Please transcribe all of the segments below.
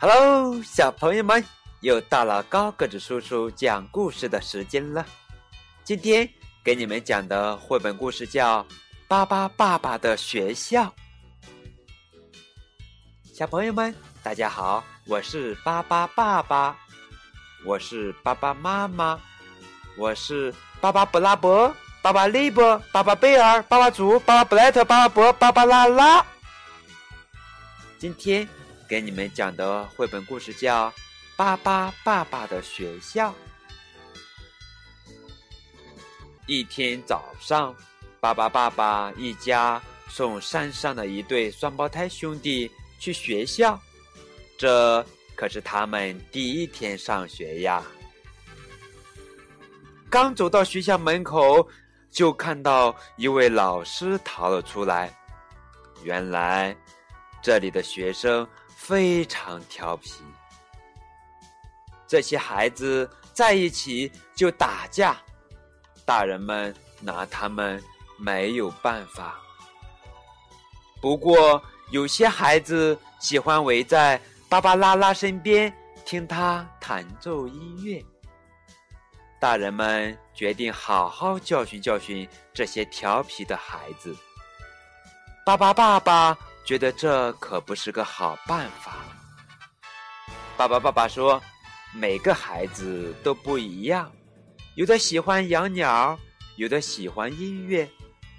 Hello，小朋友们，又到了高个子叔叔讲故事的时间了。今天给你们讲的绘本故事叫《巴巴爸爸的学校》。小朋友们，大家好，我是巴巴爸爸，我是巴巴妈妈，我是巴巴布拉伯、巴巴利伯、巴巴贝尔、巴巴祖、巴巴布莱特、巴巴伯、巴巴拉拉。今天。给你们讲的绘本故事叫《巴巴爸爸的学校》。一天早上，巴巴爸爸一家送山上的一对双胞胎兄弟去学校，这可是他们第一天上学呀。刚走到学校门口，就看到一位老师逃了出来。原来，这里的学生。非常调皮，这些孩子在一起就打架，大人们拿他们没有办法。不过有些孩子喜欢围在芭芭拉拉身边听他弹奏音乐，大人们决定好好教训教训这些调皮的孩子。巴巴爸爸。觉得这可不是个好办法。爸爸，爸爸说，每个孩子都不一样，有的喜欢养鸟，有的喜欢音乐，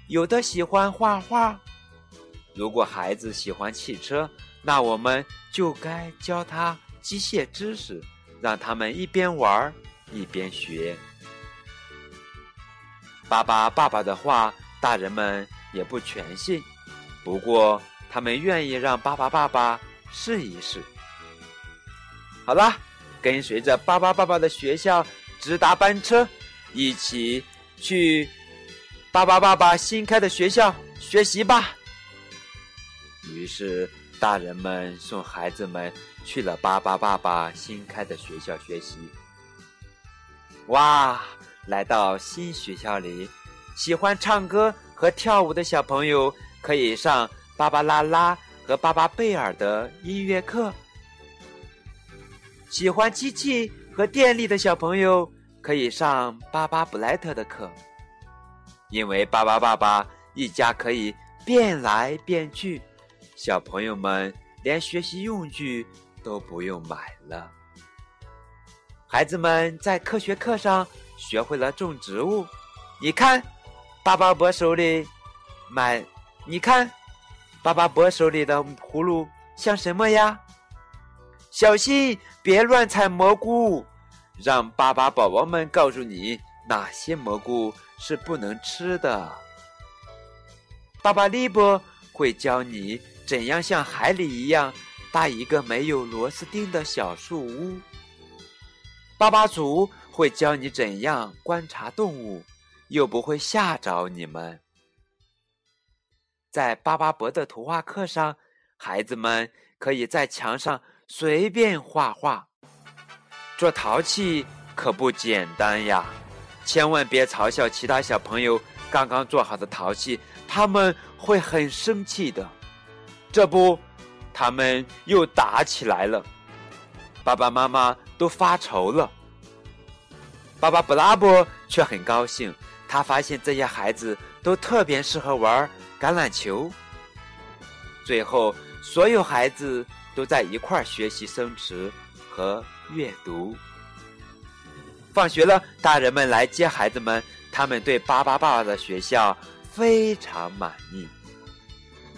有的喜欢画画。如果孩子喜欢汽车，那我们就该教他机械知识，让他们一边玩一边学。爸爸，爸爸的话，大人们也不全信。不过。他们愿意让巴巴爸爸试一试。好啦，跟随着巴巴爸爸的学校直达班车，一起去巴巴爸爸新开的学校学习吧。于是，大人们送孩子们去了巴巴爸爸新开的学校学习。哇，来到新学校里，喜欢唱歌和跳舞的小朋友可以上。芭芭拉拉和巴巴贝尔的音乐课，喜欢机器和电力的小朋友可以上巴巴布莱特的课，因为巴巴爸爸一家可以变来变去，小朋友们连学习用具都不用买了。孩子们在科学课上学会了种植物，你看，巴巴伯手里买，你看。巴巴伯手里的葫芦像什么呀？小心别乱采蘑菇，让巴巴宝宝们告诉你哪些蘑菇是不能吃的。巴巴利伯会教你怎样像海里一样搭一个没有螺丝钉的小树屋。巴巴祖会教你怎样观察动物，又不会吓着你们。在巴巴伯的图画课上，孩子们可以在墙上随便画画。做陶器可不简单呀，千万别嘲笑其他小朋友刚刚做好的陶器，他们会很生气的。这不，他们又打起来了，爸爸妈妈都发愁了。爸爸布拉伯却很高兴，他发现这些孩子都特别适合玩。橄榄球。最后，所有孩子都在一块儿学习生词和阅读。放学了，大人们来接孩子们，他们对巴巴爸爸的学校非常满意。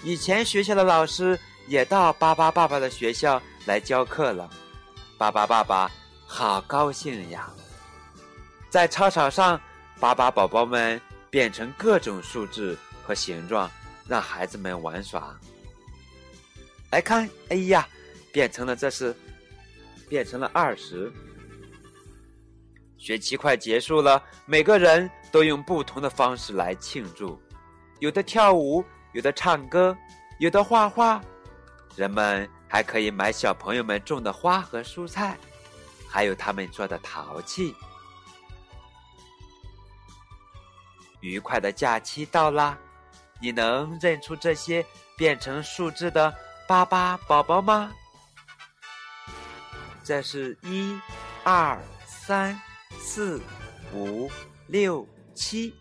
以前学校的老师也到巴巴爸爸的学校来教课了，巴巴爸爸好高兴呀！在操场上，巴巴宝宝们变成各种数字。和形状，让孩子们玩耍。来看，哎呀，变成了这是，变成了二十。学期快结束了，每个人都用不同的方式来庆祝，有的跳舞，有的唱歌，有的画画。人们还可以买小朋友们种的花和蔬菜，还有他们做的陶器。愉快的假期到啦！你能认出这些变成数字的巴巴宝宝吗？这是一、二、三、四、五、六、七。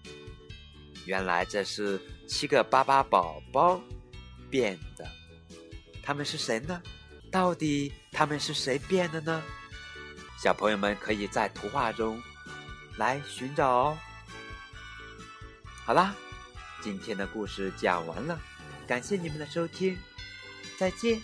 原来这是七个巴巴宝宝变的。他们是谁呢？到底他们是谁变的呢？小朋友们可以在图画中来寻找哦。好啦，今天的故事讲完了，感谢你们的收听，再见。